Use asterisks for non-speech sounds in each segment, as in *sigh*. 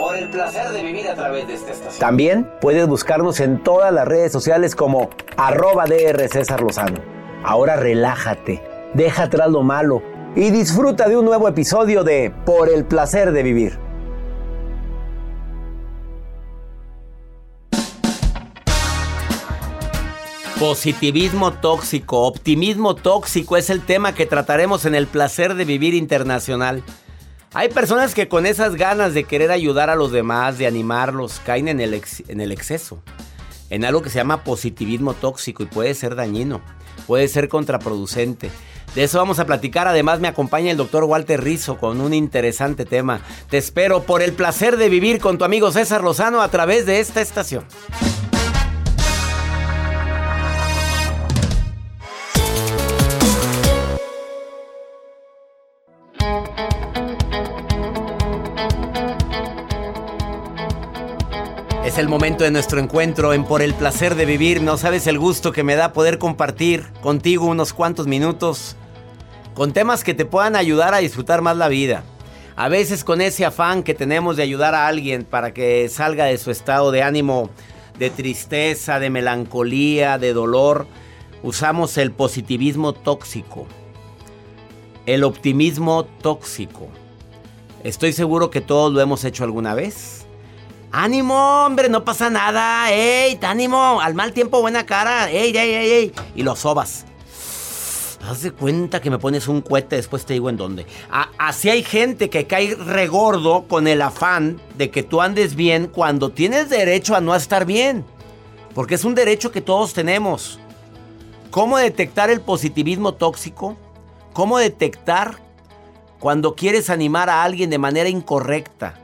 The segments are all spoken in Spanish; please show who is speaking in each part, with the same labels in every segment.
Speaker 1: Por el placer de vivir a través de esta estación. También puedes buscarnos en todas las redes sociales como arroba DR César Lozano. Ahora relájate, deja atrás lo malo y disfruta de un nuevo episodio de Por el placer de vivir. Positivismo tóxico, optimismo tóxico es el tema que trataremos en el placer de vivir internacional. Hay personas que con esas ganas de querer ayudar a los demás, de animarlos, caen en el, exceso, en algo que se llama positivismo tóxico y puede ser dañino, puede ser contraproducente. De eso vamos a platicar. Además, me acompaña el doctor Walter Rizzo con un interesante tema. Te espero por el placer de vivir con tu amigo César Lozano a través de esta estación. El momento de nuestro encuentro en Por el placer de vivir. No sabes el gusto que me da poder compartir contigo unos cuantos minutos con temas que te puedan ayudar a disfrutar más la vida. A veces con ese afán que tenemos de ayudar a alguien para que salga de su estado de ánimo, de tristeza, de melancolía, de dolor, usamos el positivismo tóxico, el optimismo tóxico. Estoy seguro que todos lo hemos hecho alguna vez. ¡Ánimo, hombre! No pasa nada. ¡Ey, ánimo! Al mal tiempo, buena cara. ¡Ey, ey, ey, ey! Y lo sobas. Haz de cuenta que me pones un cohete, después te digo en dónde. así hay gente que cae regordo con el afán de que tú andes bien cuando tienes derecho a no estar bien. Porque es un derecho que todos tenemos. ¿Cómo detectar el positivismo tóxico? ¿Cómo detectar cuando quieres animar a alguien de manera incorrecta?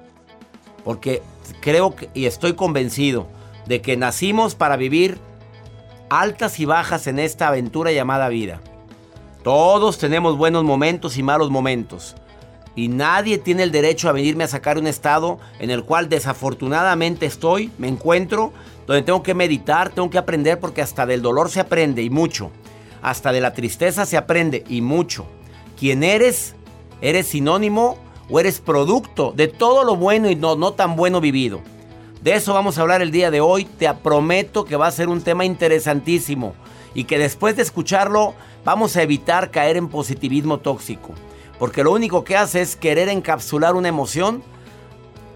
Speaker 1: Porque creo y estoy convencido de que nacimos para vivir altas y bajas en esta aventura llamada vida. Todos tenemos buenos momentos y malos momentos. Y nadie tiene el derecho a venirme a sacar un estado en el cual desafortunadamente estoy, me encuentro, donde tengo que meditar, tengo que aprender porque hasta del dolor se aprende y mucho. Hasta de la tristeza se aprende y mucho. Quien eres, eres sinónimo o eres producto de todo lo bueno y no, no tan bueno vivido. De eso vamos a hablar el día de hoy. Te prometo que va a ser un tema interesantísimo y que después de escucharlo vamos a evitar caer en positivismo tóxico. Porque lo único que hace es querer encapsular una emoción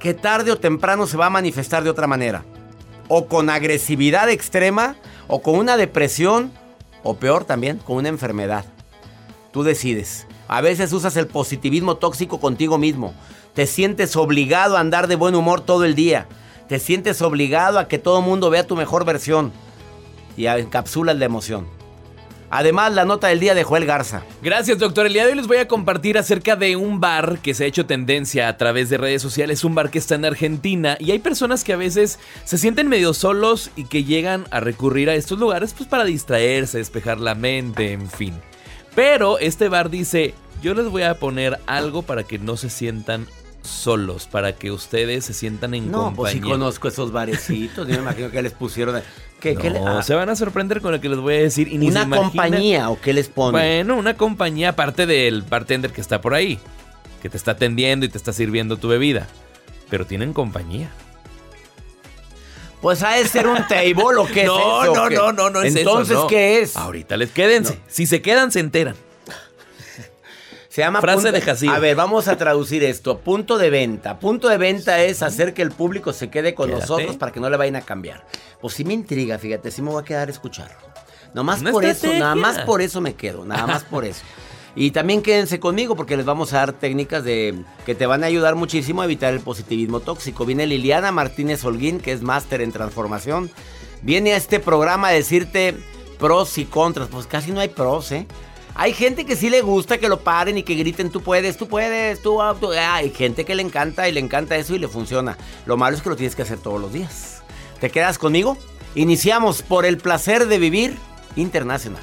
Speaker 1: que tarde o temprano se va a manifestar de otra manera. O con agresividad extrema, o con una depresión, o peor también, con una enfermedad. Tú decides. A veces usas el positivismo tóxico contigo mismo. Te sientes obligado a andar de buen humor todo el día. Te sientes obligado a que todo el mundo vea tu mejor versión. y encapsulas la emoción. Además, la nota del día de Joel Garza.
Speaker 2: Gracias, doctor. El día de hoy les voy a compartir acerca de un bar que se ha hecho tendencia a través de redes sociales. Un bar que está en Argentina y hay personas que a veces se sienten medio solos y que llegan a recurrir a estos lugares pues para distraerse, despejar la mente, en fin. Pero este bar dice, yo les voy a poner algo para que no se sientan solos, para que ustedes se sientan en
Speaker 1: No, pues sí
Speaker 2: compañía.
Speaker 1: conozco esos barecitos. Yo me imagino que les pusieron. ¿Qué,
Speaker 2: No,
Speaker 1: qué le- ah,
Speaker 2: se van a sorprender con lo que les voy a decir. Y
Speaker 1: ¿Una compañía o qué les ponen?
Speaker 2: Bueno, una compañía aparte del bartender que está por ahí, que te está atendiendo y te está sirviendo tu bebida. Pero tienen compañía.
Speaker 1: Pues ha de ser un table o qué *laughs*
Speaker 2: no,
Speaker 1: es eso.
Speaker 2: no,
Speaker 1: ¿Qué?
Speaker 2: no, no, no es eso,
Speaker 1: Entonces,
Speaker 2: no.
Speaker 1: ¿qué es?
Speaker 2: Ahorita les quédense. Si se quedan, se enteran. *laughs*
Speaker 1: Se llama
Speaker 2: Frase
Speaker 1: punto-
Speaker 2: de Jacir.
Speaker 1: A ver, vamos a traducir esto. Punto de venta. Punto de venta es hacer que el público se quede con
Speaker 2: Quédate.
Speaker 1: nosotros para que no le vayan a cambiar. Pues sí me intriga, fíjate, sí me voy a quedar a escuchar. Nomás
Speaker 2: Una
Speaker 1: por eso, nada más por eso me quedo, nada más por eso. *laughs* Y también quédense conmigo porque les vamos a dar técnicas de que te van a ayudar muchísimo a evitar el positivismo tóxico. Viene Liliana Martínez Holguín, que es máster en transformación. Viene a este programa a decirte pros y contras. Pues casi no hay pros, ¿eh? Hay gente que sí le gusta que lo paren y que griten, tú puedes, tú puedes, tú, tú". Ah, Hay gente que le encanta y le encanta eso y le funciona. Lo malo es que lo tienes que hacer todos los días. ¿Te quedas conmigo? Iniciamos por el placer de vivir internacional.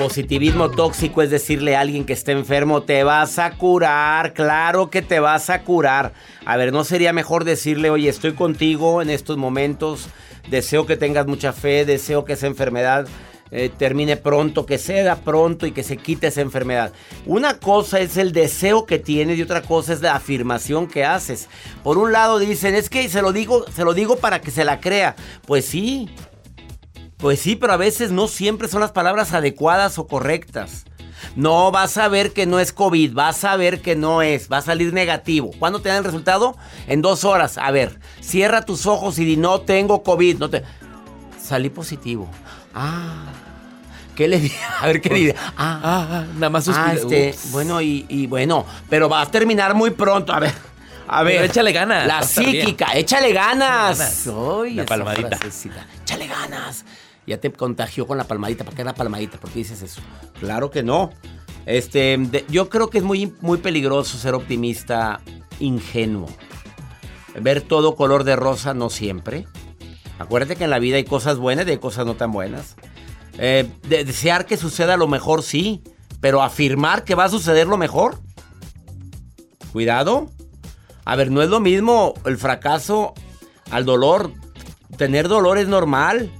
Speaker 1: Positivismo tóxico es decirle a alguien que está enfermo, te vas a curar, claro que te vas a curar. A ver, ¿no sería mejor decirle, oye, estoy contigo en estos momentos, deseo que tengas mucha fe, deseo que esa enfermedad eh, termine pronto, que ceda pronto y que se quite esa enfermedad? Una cosa es el deseo que tienes y otra cosa es la afirmación que haces. Por un lado dicen, es que se lo digo, se lo digo para que se la crea. Pues sí, pues sí, pero a veces no siempre son las palabras adecuadas o correctas. No, vas a ver que no es COVID, vas a ver que no es, va a salir negativo. ¿Cuándo te dan el resultado? En dos horas. A ver, cierra tus ojos y di, no tengo COVID. No te... Salí positivo. Ah, ¿qué le di? *laughs* A ver, ¿qué le di? Ah,
Speaker 2: Ah, ah, nada más
Speaker 1: ah,
Speaker 2: suspira.
Speaker 1: este, bueno, y, y bueno, pero va a terminar muy pronto. A ver, a ver.
Speaker 2: Pero échale ganas,
Speaker 1: La
Speaker 2: bien.
Speaker 1: psíquica, échale ganas.
Speaker 2: ganas.
Speaker 1: Ay,
Speaker 2: La palmadita.
Speaker 1: frasecita. Échale ganas. Ya te contagió con la palmadita. ¿Para qué la palmadita? ¿Por qué dices eso? Claro que no. Este, yo creo que es muy, muy peligroso ser optimista ingenuo. Ver todo color de rosa no siempre. Acuérdate que en la vida hay cosas buenas y hay cosas no tan buenas. Eh, de- desear que suceda lo mejor, sí. Pero afirmar que va a suceder lo mejor. Cuidado. A ver, no es lo mismo el fracaso al dolor. Tener dolor es normal.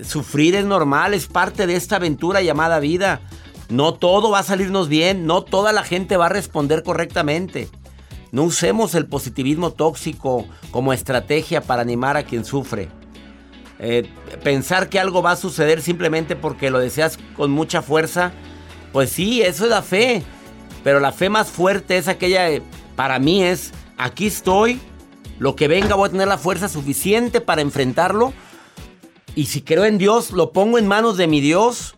Speaker 1: Sufrir es normal, es parte de esta aventura llamada vida. No todo va a salirnos bien, no toda la gente va a responder correctamente. No usemos el positivismo tóxico como estrategia para animar a quien sufre. Eh, pensar que algo va a suceder simplemente porque lo deseas con mucha fuerza, pues sí, eso es la fe. Pero la fe más fuerte es aquella, para mí es, aquí estoy, lo que venga voy a tener la fuerza suficiente para enfrentarlo. Y si creo en Dios, lo pongo en manos de mi Dios.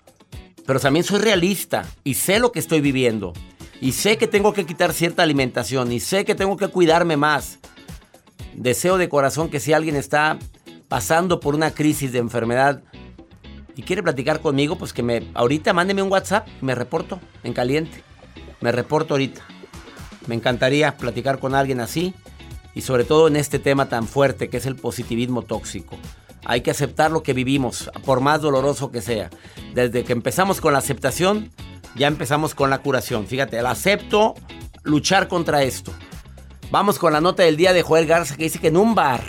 Speaker 1: Pero también soy realista y sé lo que estoy viviendo. Y sé que tengo que quitar cierta alimentación y sé que tengo que cuidarme más. Deseo de corazón que si alguien está pasando por una crisis de enfermedad y quiere platicar conmigo, pues que me ahorita mándeme un WhatsApp, me reporto en caliente. Me reporto ahorita. Me encantaría platicar con alguien así y sobre todo en este tema tan fuerte que es el positivismo tóxico. Hay que aceptar lo que vivimos, por más doloroso que sea. Desde que empezamos con la aceptación, ya empezamos con la curación. Fíjate, el acepto luchar contra esto. Vamos con la nota del día de Joel Garza que dice que en un bar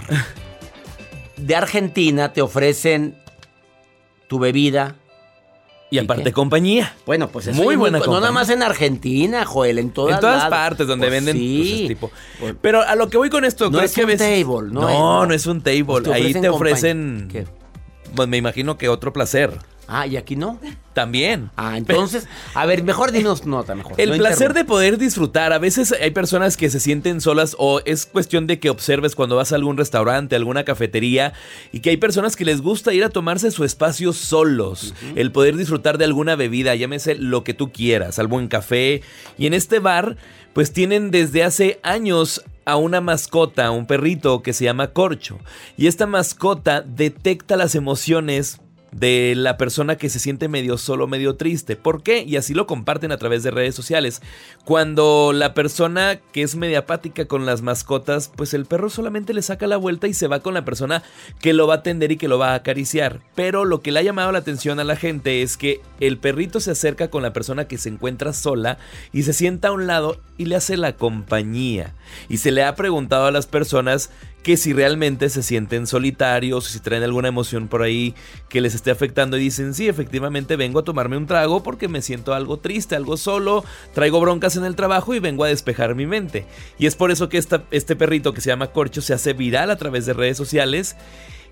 Speaker 1: *laughs* de Argentina te ofrecen tu bebida.
Speaker 2: Y aparte compañía.
Speaker 1: Bueno, pues es muy buena No nada más en Argentina, Joel, en todas
Speaker 2: En todas partes donde pues venden sí. Pues, tipo. Pues, Pero a lo que voy con esto,
Speaker 1: no es que un table,
Speaker 2: no, no, no, es un table. Ahí te ofrecen. ¿Qué? Pues me imagino que otro placer.
Speaker 1: Ah, ¿y aquí no?
Speaker 2: También.
Speaker 1: Ah, entonces, a ver, mejor dinos nota, mejor.
Speaker 2: El placer de poder disfrutar. A veces hay personas que se sienten solas o es cuestión de que observes cuando vas a algún restaurante, alguna cafetería y que hay personas que les gusta ir a tomarse su espacio solos. El poder disfrutar de alguna bebida, llámese lo que tú quieras, algo buen café. Y en este bar, pues tienen desde hace años a una mascota, un perrito que se llama Corcho. Y esta mascota detecta las emociones de la persona que se siente medio solo, medio triste. ¿Por qué? Y así lo comparten a través de redes sociales. Cuando la persona que es media apática con las mascotas, pues el perro solamente le saca la vuelta y se va con la persona que lo va a atender y que lo va a acariciar. Pero lo que le ha llamado la atención a la gente es que el perrito se acerca con la persona que se encuentra sola y se sienta a un lado y le hace la compañía. Y se le ha preguntado a las personas que si realmente se sienten solitarios, si traen alguna emoción por ahí que les esté afectando y dicen, sí, efectivamente vengo a tomarme un trago porque me siento algo triste, algo solo, traigo broncas en el trabajo y vengo a despejar mi mente. Y es por eso que este perrito que se llama Corcho se hace viral a través de redes sociales.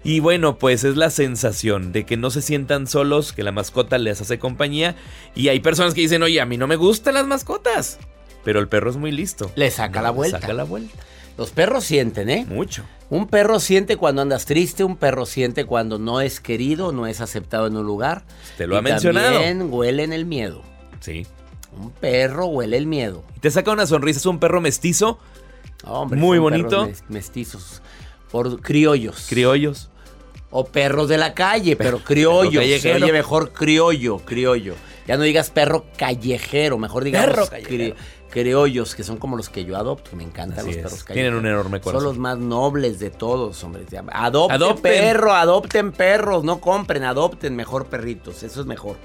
Speaker 2: Y bueno, pues es la sensación de que no se sientan solos, que la mascota les hace compañía. Y hay personas que dicen, oye, a mí no me gustan las mascotas. Pero el perro es muy listo.
Speaker 1: Le saca la vuelta.
Speaker 2: Saca la vuelta.
Speaker 1: Los perros sienten, ¿eh?
Speaker 2: Mucho.
Speaker 1: Un perro siente cuando andas triste, un perro siente cuando no es querido, no es aceptado en un lugar.
Speaker 2: Te lo ha mencionado.
Speaker 1: También huelen el miedo.
Speaker 2: Sí.
Speaker 1: Un perro huele el miedo.
Speaker 2: Te saca una sonrisa, es un perro mestizo.
Speaker 1: Hombre,
Speaker 2: muy bonito.
Speaker 1: Mestizos. Por criollos.
Speaker 2: Criollos.
Speaker 1: O perros de la calle, pero criollos. oye mejor criollo, criollo. Ya no digas perro callejero, mejor digas perro callejero criollos, que son como los que yo adopto. Me encantan los perros callejeros.
Speaker 2: Tienen un enorme corazón.
Speaker 1: Son los más nobles de todos, hombre. Adopten, perro, adopten perros, no compren, adopten mejor perritos. Eso es mejor.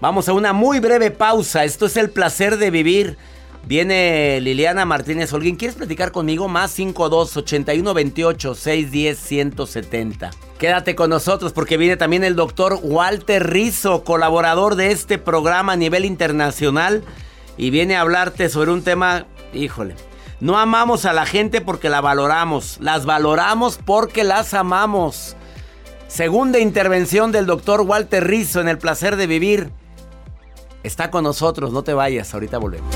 Speaker 1: Vamos a una muy breve pausa. Esto es el placer de vivir. Viene Liliana Martínez Holguín. ¿Quieres platicar conmigo? Más 52 81 28 610 170. Quédate con nosotros porque viene también el doctor Walter Rizzo, colaborador de este programa a nivel internacional y viene a hablarte sobre un tema, híjole, no amamos a la gente porque la valoramos, las valoramos porque las amamos. Segunda intervención del doctor Walter Rizzo en El placer de vivir. Está con nosotros, no te vayas, ahorita volvemos.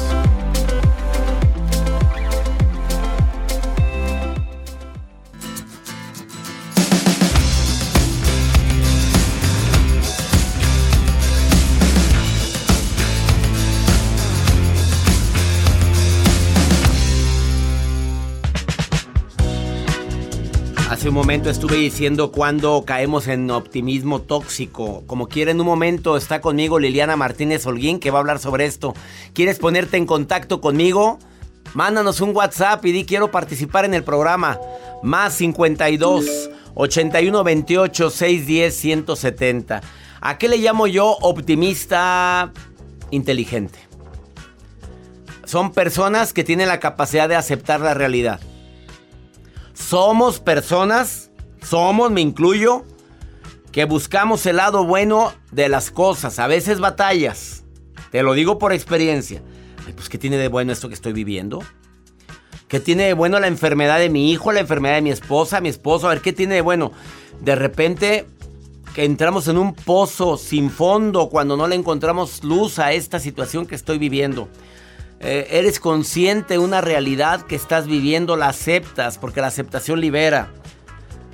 Speaker 1: Un momento estuve diciendo cuando caemos en optimismo tóxico. Como quiera, en un momento está conmigo Liliana Martínez Holguín que va a hablar sobre esto. ¿Quieres ponerte en contacto conmigo? Mándanos un WhatsApp y di quiero participar en el programa. Más 52 81 28 610 170. ¿A qué le llamo yo optimista inteligente? Son personas que tienen la capacidad de aceptar la realidad somos personas, somos, me incluyo, que buscamos el lado bueno de las cosas, a veces batallas, Te lo digo por experiencia. pues ¿qué tiene de bueno esto que estoy viviendo? ¿Qué tiene de bueno la enfermedad de mi hijo, la enfermedad de mi esposa, mi esposo? A ver, ¿qué tiene de bueno? De repente que entramos en un pozo sin fondo cuando no le encontramos luz a esta situación que estoy viviendo. Eh, eres consciente de una realidad que estás viviendo, la aceptas, porque la aceptación libera.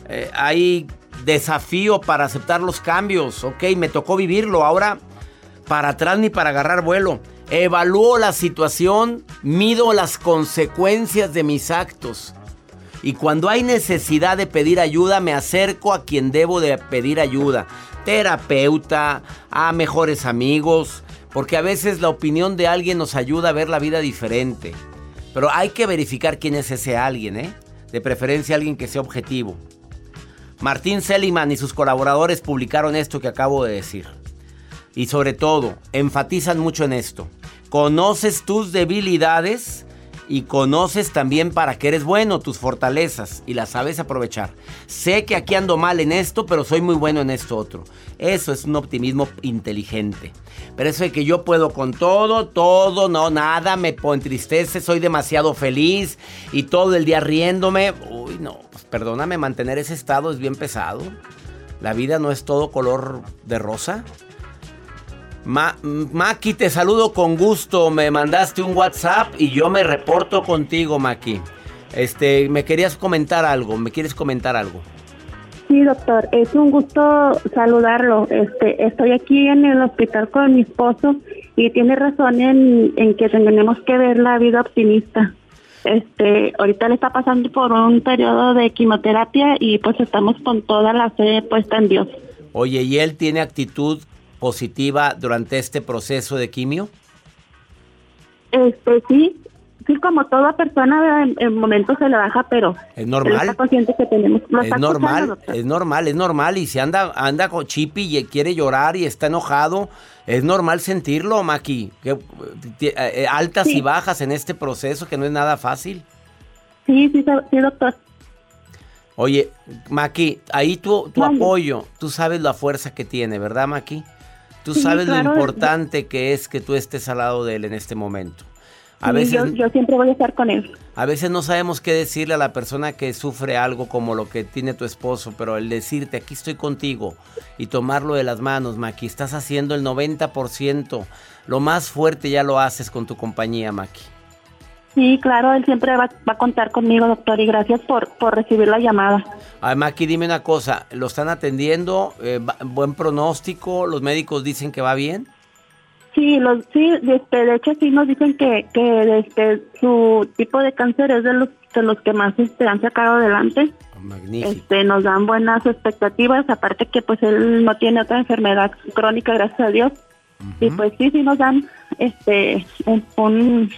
Speaker 1: Eh, hay desafío para aceptar los cambios, ok, me tocó vivirlo, ahora para atrás ni para agarrar vuelo. Evalúo la situación, mido las consecuencias de mis actos. Y cuando hay necesidad de pedir ayuda, me acerco a quien debo de pedir ayuda. Terapeuta, a mejores amigos, porque a veces la opinión de alguien nos ayuda a ver la vida diferente. Pero hay que verificar quién es ese alguien, ¿eh? De preferencia alguien que sea objetivo. Martín Seliman y sus colaboradores publicaron esto que acabo de decir. Y sobre todo, enfatizan mucho en esto. Conoces tus debilidades y conoces también para qué eres bueno, tus fortalezas y las sabes aprovechar. Sé que aquí ando mal en esto, pero soy muy bueno en esto otro. Eso es un optimismo inteligente. Pero eso de que yo puedo con todo, todo, no, nada, me entristece, soy demasiado feliz y todo el día riéndome. Uy, no, pues perdóname, mantener ese estado es bien pesado. La vida no es todo color de rosa. Maki, te saludo con gusto. Me mandaste un WhatsApp y yo me reporto contigo, Maki. Este, me querías comentar algo, ¿me quieres comentar algo?
Speaker 3: Sí, doctor, es un gusto saludarlo. Este, estoy aquí en el hospital con mi esposo y tiene razón en, en que tenemos que ver la vida optimista. Este, ahorita le está pasando por un periodo de quimioterapia y pues estamos con toda la fe puesta en Dios.
Speaker 1: Oye, ¿y él tiene actitud positiva durante este proceso de quimio?
Speaker 3: Este, sí, sí, como toda persona en, momentos se le baja, pero
Speaker 1: es normal.
Speaker 3: Está consciente que tenemos.
Speaker 1: es normal, es normal, es normal. Y si anda, anda con chipi y quiere llorar y está enojado, es normal sentirlo, Maki. Que, eh, eh, altas y bajas en este proceso que no es nada fácil.
Speaker 3: Sí, sí, sí, doctor.
Speaker 1: Oye, Maki, ahí tu, tu apoyo, tú sabes la fuerza que tiene, ¿verdad, Maki? Tú sabes lo importante que es que tú estés al lado de él en este momento.
Speaker 3: A veces, yo, siempre voy a estar con él.
Speaker 1: A veces no sabemos qué decirle a la persona que sufre algo como lo que tiene tu esposo, pero el decirte aquí estoy contigo y tomarlo de las manos, Maki, estás haciendo el 90%. Lo más fuerte ya lo haces con tu compañía, Maki.
Speaker 3: Sí, claro, él siempre va, a contar conmigo, doctor, y gracias por, por recibir la llamada.
Speaker 1: Además, aquí dime una cosa, ¿lo están atendiendo? Eh, ¿Buen pronóstico? ¿Los médicos dicen que va bien?
Speaker 3: Sí, los, sí este, de hecho sí nos dicen que, que este, su tipo de cáncer es de los, de los que más este, han sacado adelante.
Speaker 1: Oh, magnífico.
Speaker 3: Este, nos dan buenas expectativas, aparte que pues él no tiene otra enfermedad crónica, gracias a Dios. Y pues sí, sí nos dan este un un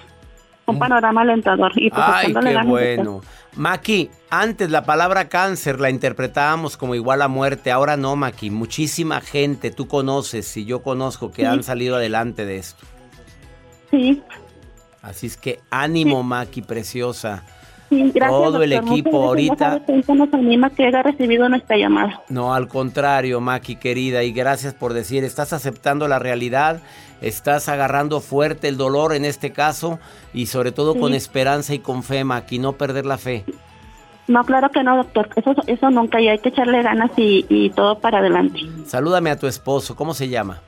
Speaker 3: panorama alentador. Y pues
Speaker 1: Ay, qué bueno. Maki, antes la palabra cáncer la interpretábamos como igual a muerte, ahora no, Maki. Muchísima gente tú conoces y yo conozco que han salido adelante de esto.
Speaker 3: Sí.
Speaker 1: Así es que ánimo, Maki, preciosa.
Speaker 3: Sí, gracias,
Speaker 1: Todo el equipo ahorita.
Speaker 3: nos anima que haya recibido nuestra llamada.
Speaker 1: No, al contrario, Maki, querida, y gracias por decir, estás aceptando la realidad estás agarrando fuerte el dolor en este caso y sobre todo con esperanza y con fe, Maki, no perder la fe.
Speaker 3: No, claro que no, doctor. Eso, eso nunca, y hay que echarle ganas y, todo para adelante.
Speaker 1: Salúdame a tu esposo, ¿cómo se llama?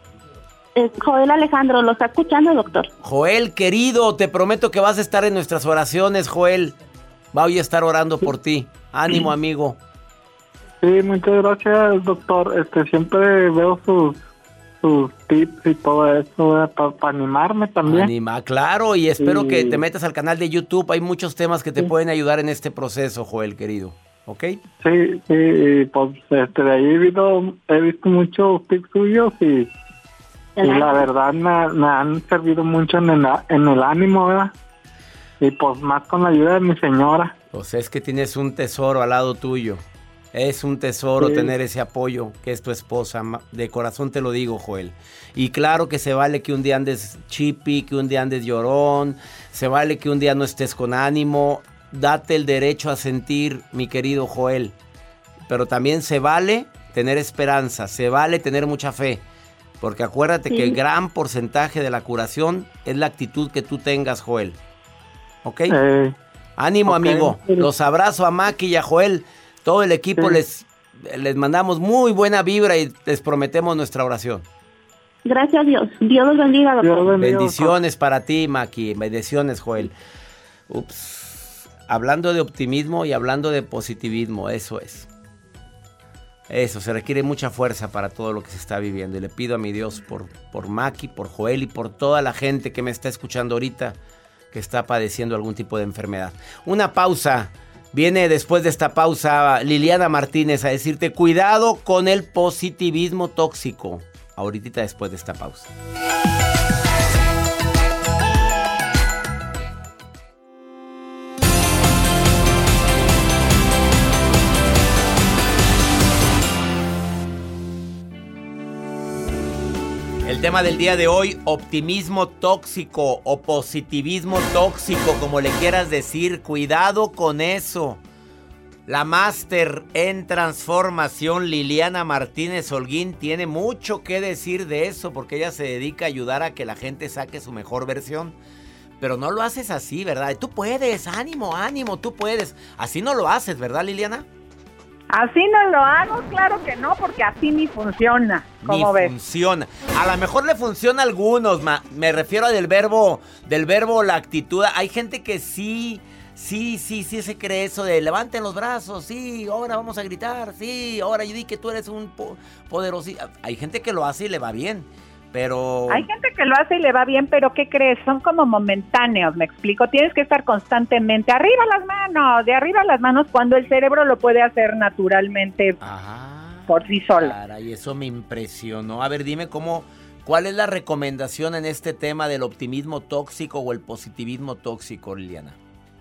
Speaker 3: Joel Alejandro, lo está escuchando, doctor.
Speaker 1: Joel, querido, te prometo que vas a estar en nuestras oraciones, Joel. Voy a estar orando por ti. Ánimo, amigo.
Speaker 4: Sí, muchas gracias, doctor. Este, siempre veo sus sus tips y todo eso para animarme también.
Speaker 1: Anima, claro, y espero que te metas al canal de YouTube. Hay muchos temas que te pueden ayudar en este proceso, Joel, querido. ¿Ok?
Speaker 4: Sí, sí, pues este, de ahí he visto, he visto muchos tips suyos y, la verdad me, han servido mucho en el, en el ánimo, ¿verdad? Y pues más con la ayuda de mi señora.
Speaker 1: Pues es que tienes un tesoro al lado tuyo. Es un tesoro tener ese apoyo que es tu esposa. De corazón te lo digo, Joel. Y claro que se vale que un día andes chippy, que un día andes llorón. Se vale que un día no estés con ánimo. Date el derecho a sentir, mi querido Joel. Pero también se vale tener esperanza. Se vale tener mucha fe. Porque acuérdate que el gran porcentaje de la curación es la actitud que tú tengas, Joel. ¿Ok?
Speaker 4: Eh,
Speaker 1: Ánimo, amigo. Los abrazo a Maki y a Joel. Todo el equipo
Speaker 4: Sí.
Speaker 1: les, les mandamos muy buena vibra y les prometemos nuestra oración.
Speaker 3: Gracias a Dios. Dios los bendiga, doctor.
Speaker 4: Dios bendiga,
Speaker 1: Bendiciones para ti, Maki. Bendiciones, Joel. Ups. Hablando de optimismo y hablando de positivismo, eso es. Eso, se requiere mucha fuerza para todo lo que se está viviendo. Y le pido a mi Dios por, por Maki, por Joel y por toda la gente que me está escuchando ahorita que está padeciendo algún tipo de enfermedad. Una pausa. Viene después de esta pausa Liliana Martínez a decirte cuidado con el positivismo tóxico. Ahorita después de esta pausa. El tema del día de hoy, optimismo tóxico o positivismo tóxico, como le quieras decir, cuidado con eso. La máster en transformación Liliana Martínez Holguín tiene mucho que decir de eso porque ella se dedica a ayudar a que la gente saque su mejor versión. Pero no lo haces así, ¿verdad? Tú puedes, ánimo, ánimo, tú puedes. Así no lo haces, ¿verdad, Liliana?
Speaker 5: Así no lo hago, claro que no, porque así ni funciona. ¿Cómo
Speaker 1: Ni
Speaker 5: ves?
Speaker 1: funciona. A lo mejor le funciona a algunos, ma- me refiero del verbo, del verbo la actitud. Hay gente que sí, sí, sí, sí se cree eso de levanten los brazos, sí, ahora vamos a gritar, sí, ahora yo di que tú eres un po- poderoso. Hay gente que lo hace y le va bien, pero
Speaker 5: Hay gente que lo hace y le va bien, pero ¿qué crees? Son como momentáneos, me explico. Tienes que estar constantemente arriba las manos, de arriba las manos, cuando el cerebro lo puede hacer naturalmente
Speaker 1: Ah,
Speaker 5: por sí solo.
Speaker 1: caray, eso me impresionó. A ver, dime cómo, ¿cuál es la recomendación en este tema del optimismo tóxico o el positivismo tóxico, Liliana?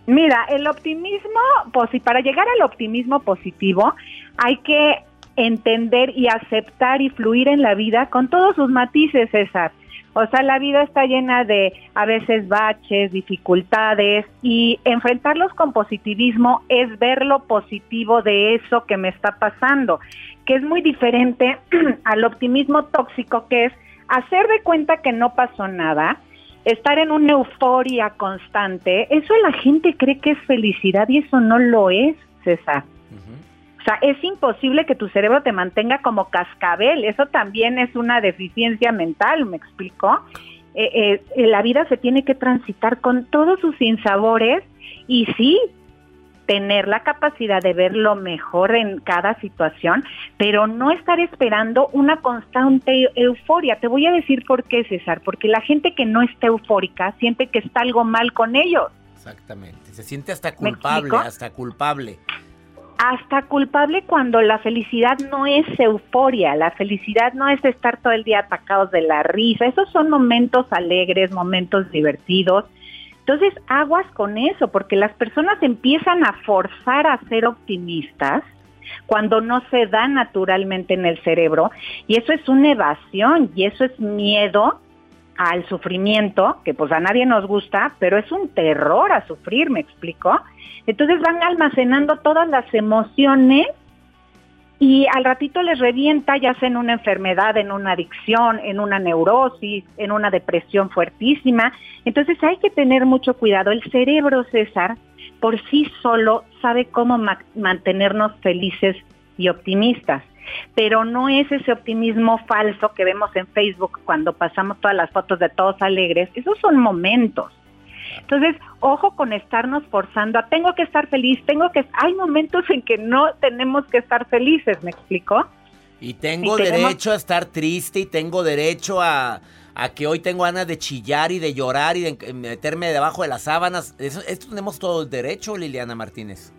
Speaker 5: Mira, el optimismo, pues, y para llegar al optimismo positivo, hay que entender y aceptar y fluir en la vida con todos sus matices, César. O sea, la vida está llena de a veces baches, dificultades y enfrentarlos con positivismo es ver lo positivo de eso que me está pasando, que es muy diferente *clears throat* al optimismo tóxico que es hacer de cuenta que no pasó nada, estar en una euforia constante, eso la gente cree que es felicidad y eso no lo es, César. O sea, es imposible que tu cerebro te mantenga como cascabel, eso también es una deficiencia mental, ¿me explico? Eh, eh, la vida se tiene que transitar con todos sus sinsabores y sí, tener la capacidad de ver lo mejor en cada situación, pero no estar esperando una constante euforia. Te voy a decir por qué, César, porque la gente que no está eufórica siente que está algo mal con ellos.
Speaker 1: Exactamente. Se siente hasta
Speaker 5: ¿Me
Speaker 1: culpable, hasta culpable.
Speaker 5: Hasta culpable cuando la felicidad no es euforia, la felicidad no es estar todo el día atacados de la risa, esos son momentos alegres, momentos divertidos. Entonces, aguas con eso, porque las personas empiezan a forzar a ser optimistas cuando no se da naturalmente en el cerebro, y eso es una evasión, y eso es miedo al sufrimiento, que pues a nadie nos gusta, pero es un terror a sufrir, ¿me explico? Entonces van almacenando todas las emociones y al ratito les revienta ya sea en una enfermedad, en una adicción, en una neurosis, en una depresión fuertísima. Entonces hay que tener mucho cuidado. El cerebro, César, por sí solo sabe cómo ma- mantenernos felices y optimistas. Pero no es ese optimismo falso que vemos en Facebook cuando pasamos todas las fotos de todos alegres. Esos son momentos. Entonces, ojo con estarnos forzando a tengo que estar feliz, tengo que... Hay momentos en que no tenemos que estar felices, ¿me explico?
Speaker 1: Y tengo
Speaker 5: Y tenemos-
Speaker 1: derecho a estar triste y tengo derecho a, a que hoy tengo ganas de chillar y de llorar y de meterme debajo de las sábanas. Eso, esto tenemos todo el derecho, Liliana Martínez.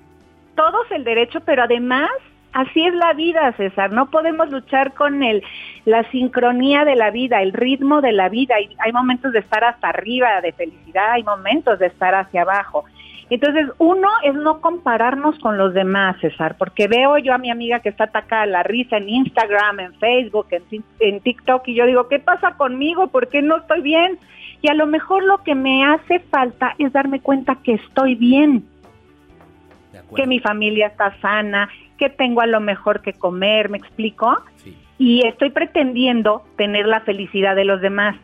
Speaker 5: Todos el derecho, pero además así es la vida, César. No podemos luchar con el la sincronía de la vida, el ritmo de la vida. Hay, hay momentos de estar hasta arriba de felicidad, hay momentos de estar hacia abajo. Entonces, uno es no compararnos con los demás, César, porque veo yo a mi amiga que está atacada a la risa en Instagram, en Facebook, en, en TikTok, y yo digo, ¿qué pasa conmigo? ¿Por qué no estoy bien? Y a lo mejor lo que me hace falta es darme cuenta que estoy bien, que mi familia está sana, que tengo a lo mejor que comer, ¿me explico?
Speaker 1: Sí.
Speaker 5: y estoy pretendiendo tener la felicidad de los demás,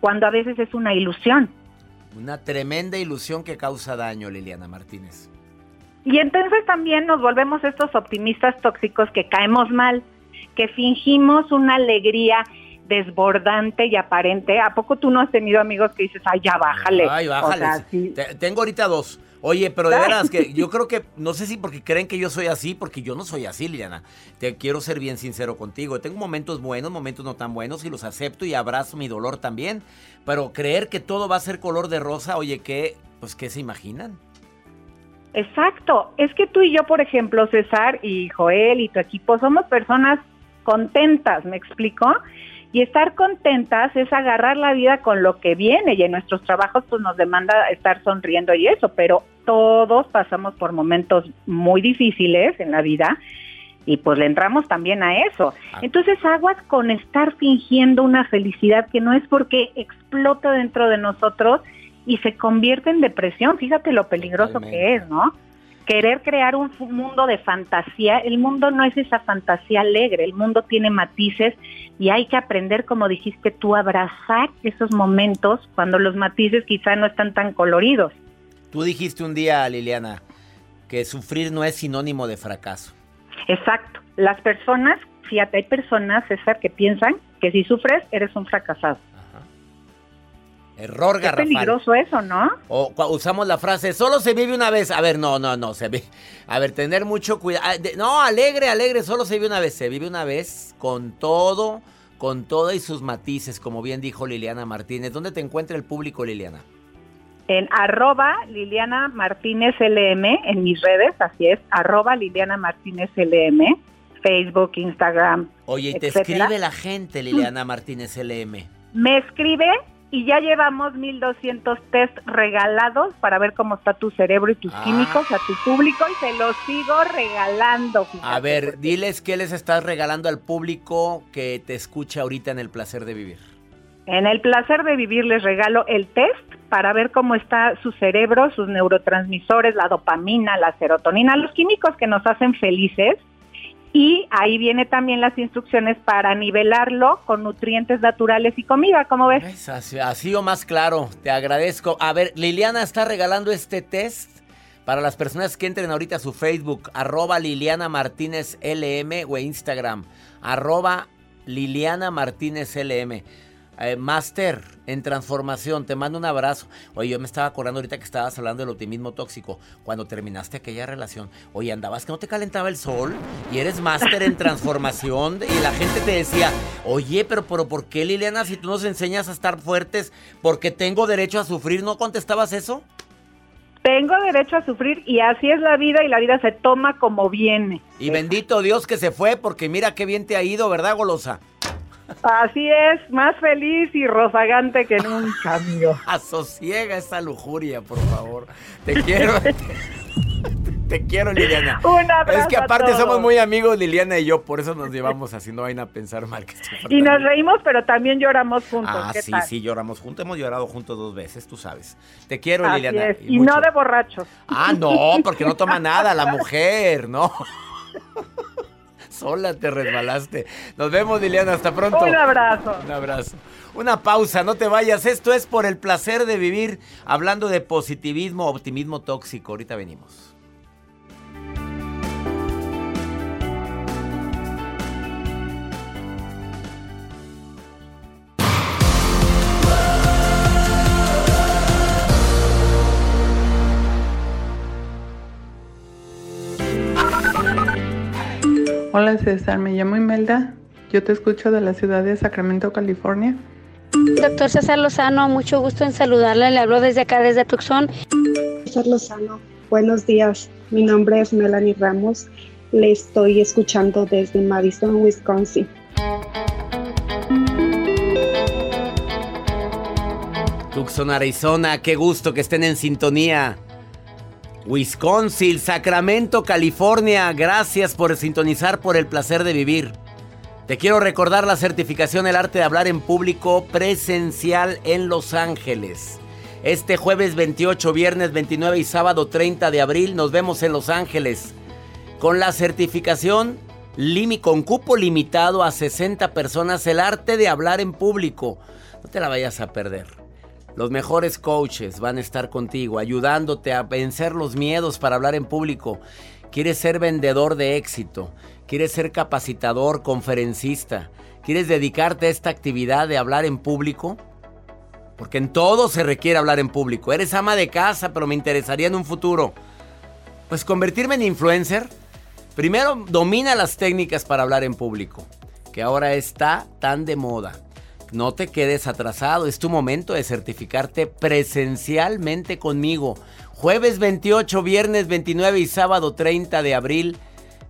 Speaker 5: cuando a veces es una ilusión.
Speaker 1: Una tremenda ilusión que causa daño, Liliana Martínez.
Speaker 5: Y entonces también nos volvemos estos optimistas tóxicos que caemos mal, que fingimos una alegría desbordante y aparente. ¿A poco tú no has tenido amigos que dices, ay, ya bájale?
Speaker 1: Ay, bájale. Tengo ahorita dos. Oye, pero de veras que yo creo que, *laughs* no sé si porque creen que yo soy así, porque yo no soy así, Liliana. Te quiero ser bien sincero contigo. Tengo momentos buenos, momentos no tan buenos y los acepto y abrazo mi dolor también. Pero creer que todo va a ser color de rosa, oye, ¿qué? Pues, ¿qué se imaginan?
Speaker 5: Exacto. Es que tú y yo, por ejemplo, César y Joel y tu equipo, somos personas contentas, ¿me explico? Y estar contentas es agarrar la vida con lo que viene y en nuestros trabajos pues nos demanda estar sonriendo y eso, pero todos pasamos por momentos muy difíciles en la vida y pues le entramos también a eso. Ah. Entonces aguas con estar fingiendo una felicidad que no es porque explota dentro de nosotros y se convierte en depresión. Fíjate lo peligroso que es, ¿no? querer crear un mundo de fantasía, el mundo no es esa fantasía alegre, el mundo tiene matices y hay que aprender, como dijiste tú, a abrazar esos momentos cuando los matices quizá no están tan coloridos.
Speaker 1: Tú dijiste un día, Liliana, que sufrir no es sinónimo de fracaso.
Speaker 5: Exacto. Las personas, fíjate, hay personas, César, que piensan que si sufres eres un fracasado.
Speaker 1: Error
Speaker 5: Es peligroso eso, ¿no?
Speaker 1: O usamos la frase, solo se vive una vez. A ver, no, no, no, se ve. A ver, tener mucho cuidado. Ah, no, alegre, alegre, solo se vive una vez. Se vive una vez con todo, con todo y sus matices, como bien dijo Liliana Martínez. ¿Dónde te encuentra el público, Liliana?
Speaker 5: En arroba Liliana Martínez LM, en mis redes, así es, arroba Liliana Martínez LM, Facebook, Instagram.
Speaker 1: Oye, y te escribe la gente, Liliana Martínez LM.
Speaker 5: Me escribe y ya llevamos 1200 test regalados para ver cómo está tu cerebro y tus ah. químicos a tu público y te los sigo regalando.
Speaker 1: a ver, diles qué les estás regalando al público que te escucha ahorita en el placer de vivir.
Speaker 5: En el placer de vivir les regalo el test para ver cómo está su cerebro, sus neurotransmisores, la dopamina, la serotonina, los químicos que nos hacen felices y ahí viene también las instrucciones para nivelarlo con nutrientes naturales y comida, ¿cómo ves?
Speaker 1: así, o más claro, te agradezco. A ver, Liliana está regalando este test para las personas que entren ahorita a su Facebook, arroba Liliana Martínez LM o Instagram, arroba Liliana Martínez LM. Eh, Master en transformación, te mando un abrazo. Oye, yo me estaba acordando ahorita que estabas hablando del optimismo tóxico. Cuando terminaste aquella relación, oye, andabas que no te calentaba el sol y eres máster en transformación. Y la gente te decía, oye, pero, pero ¿por qué Liliana si tú nos enseñas a estar fuertes? Porque tengo derecho a sufrir. ¿No contestabas eso?
Speaker 5: Tengo derecho a sufrir y así es la vida y la vida se toma como viene.
Speaker 1: Y bendito Dios que se fue porque mira qué bien te ha ido, ¿verdad, Golosa?
Speaker 5: Así es, más feliz y rozagante que nunca, amigo. *laughs*
Speaker 1: Asosiega esa lujuria, por favor. Te quiero. *laughs* Te quiero, Liliana.
Speaker 5: Un abrazo.
Speaker 1: Es que aparte somos muy amigos, Liliana y yo, por eso nos llevamos así, no vayan a pensar mal que
Speaker 5: Y nos reímos, pero también lloramos juntos.
Speaker 1: Ah, sí, sí, lloramos juntos. Hemos llorado juntos dos veces, tú sabes. Te quiero, Liliana.
Speaker 5: Y, no de borrachos.
Speaker 1: Ah, no, porque no toma nada la *laughs* mujer, no. Sola te resbalaste. Nos vemos, Liliana. Hasta pronto.
Speaker 5: Un abrazo.
Speaker 1: Un abrazo. Una pausa, no te vayas. Esto es por el placer de vivir. Hablando de positivismo, optimismo tóxico. Ahorita venimos.
Speaker 6: Hola César, me llamo Imelda. Yo te escucho de la ciudad de Sacramento, California.
Speaker 7: Doctor César Lozano, mucho gusto en saludarle. Le hablo desde acá, desde Tucson.
Speaker 8: César Lozano, buenos días. Mi nombre es Melanie Ramos. Le estoy escuchando desde Madison, Wisconsin.
Speaker 1: Tucson, Arizona, qué gusto que estén en sintonía. Wisconsin, Sacramento, California. Gracias por sintonizar por el placer de vivir. Te quiero recordar la certificación El arte de hablar en público presencial en Los Ángeles. Este jueves 28, viernes 29 y sábado 30 de abril nos vemos en Los Ángeles. Con la certificación con cupo limitado a 60 personas, el arte de hablar en público. No te la vayas a perder. Los mejores coaches van a estar contigo, ayudándote a vencer los miedos para hablar en público. ¿Quieres ser vendedor de éxito? ¿Quieres ser capacitador, conferencista? ¿Quieres dedicarte a esta actividad de hablar en público? Porque en todo se requiere hablar en público. Eres ama de casa, pero me interesaría en un futuro. Pues convertirme en influencer. Primero, domina las técnicas para hablar en público, que ahora está tan de moda. No te quedes atrasado, es tu momento de certificarte presencialmente conmigo. Jueves 28, viernes 29 y sábado 30 de abril.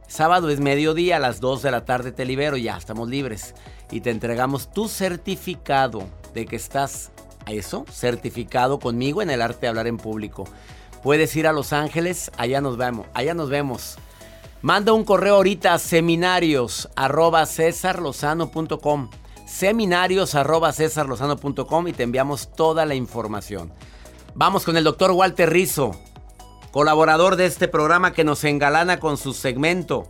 Speaker 1: Sábado es mediodía, a las 2 de la tarde te libero, ya estamos libres. Y te entregamos tu certificado de que estás a eso, certificado conmigo en el arte de hablar en público. Puedes ir a Los Ángeles, allá nos vemos, allá nos vemos. Manda un correo ahorita a seminarios arroba seminarios arroba y te enviamos toda la información. Vamos con el doctor Walter Rizo, colaborador de este programa que nos engalana con su segmento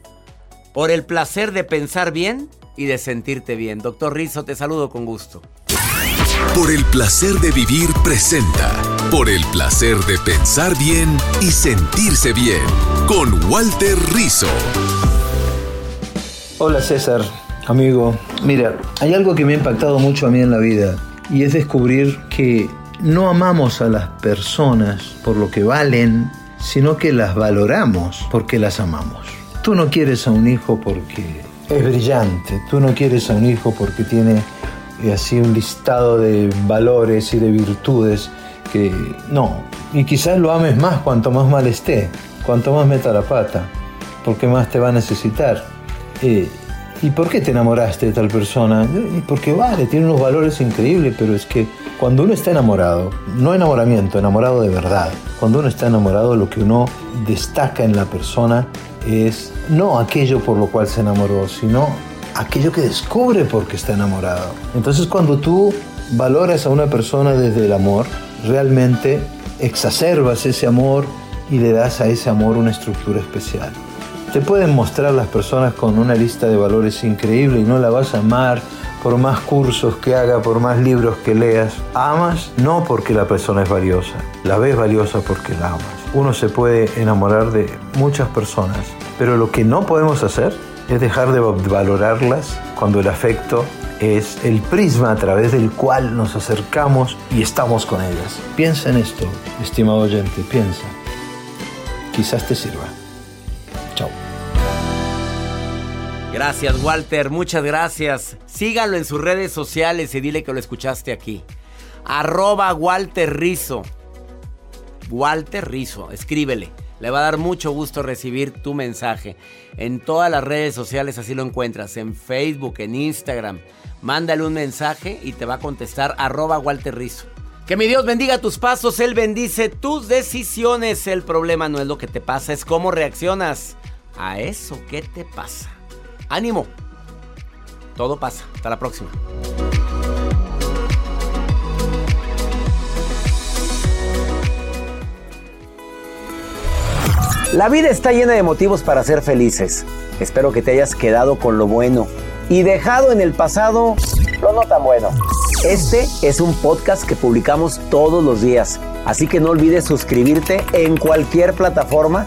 Speaker 1: por el placer de pensar bien y de sentirte bien. Doctor Rizo, te saludo con gusto.
Speaker 9: Por el placer de vivir presenta. Por el placer de pensar bien y sentirse bien. Con Walter Rizo.
Speaker 10: Hola César, amigo. Mira, hay algo que me ha impactado mucho a mí en la vida y es descubrir que no amamos a las personas por lo que valen, sino que las valoramos porque las amamos. Tú no quieres a un hijo porque es brillante, tú no quieres a un hijo porque tiene eh, así un listado de valores y de virtudes que no, y quizás lo ames más cuanto más mal esté, cuanto más meta la pata, porque más te va a necesitar. Eh, ¿Y por qué te enamoraste de tal persona? Porque vale, tiene unos valores increíbles, pero es que cuando uno está enamorado, no enamoramiento, enamorado de verdad, cuando uno está enamorado lo que uno destaca en la persona es no aquello por lo cual se enamoró, sino aquello que descubre porque está enamorado. Entonces cuando tú valoras a una persona desde el amor, realmente exacerbas ese amor y le das a ese amor una estructura especial. Te pueden mostrar las personas con una lista de valores increíble y no la vas a amar por más cursos que haga, por más libros que leas. Amas no porque la persona es valiosa, la ves valiosa porque la amas. Uno se puede enamorar de muchas personas, pero lo que no podemos hacer es dejar de valorarlas cuando el afecto es el prisma a través del cual nos acercamos y estamos con ellas. Piensa en esto, estimado oyente, piensa. Quizás te sirva.
Speaker 1: Gracias, Walter. Muchas gracias. Sígalo en sus redes sociales y dile que lo escuchaste aquí. Arroba Walter Rizo. Walter Rizo, escríbele. Le va a dar mucho gusto recibir tu mensaje. En todas las redes sociales así lo encuentras. En Facebook, en Instagram. Mándale un mensaje y te va a contestar Walter Rizo. Que mi Dios bendiga tus pasos, Él bendice tus decisiones. El problema no es lo que te pasa, es cómo reaccionas a eso que te pasa. Ánimo. Todo pasa. Hasta la próxima. La vida está llena de motivos para ser felices. Espero que te hayas quedado con lo bueno y dejado en el pasado lo no tan bueno. Este es un podcast que publicamos todos los días, así que no olvides suscribirte en cualquier plataforma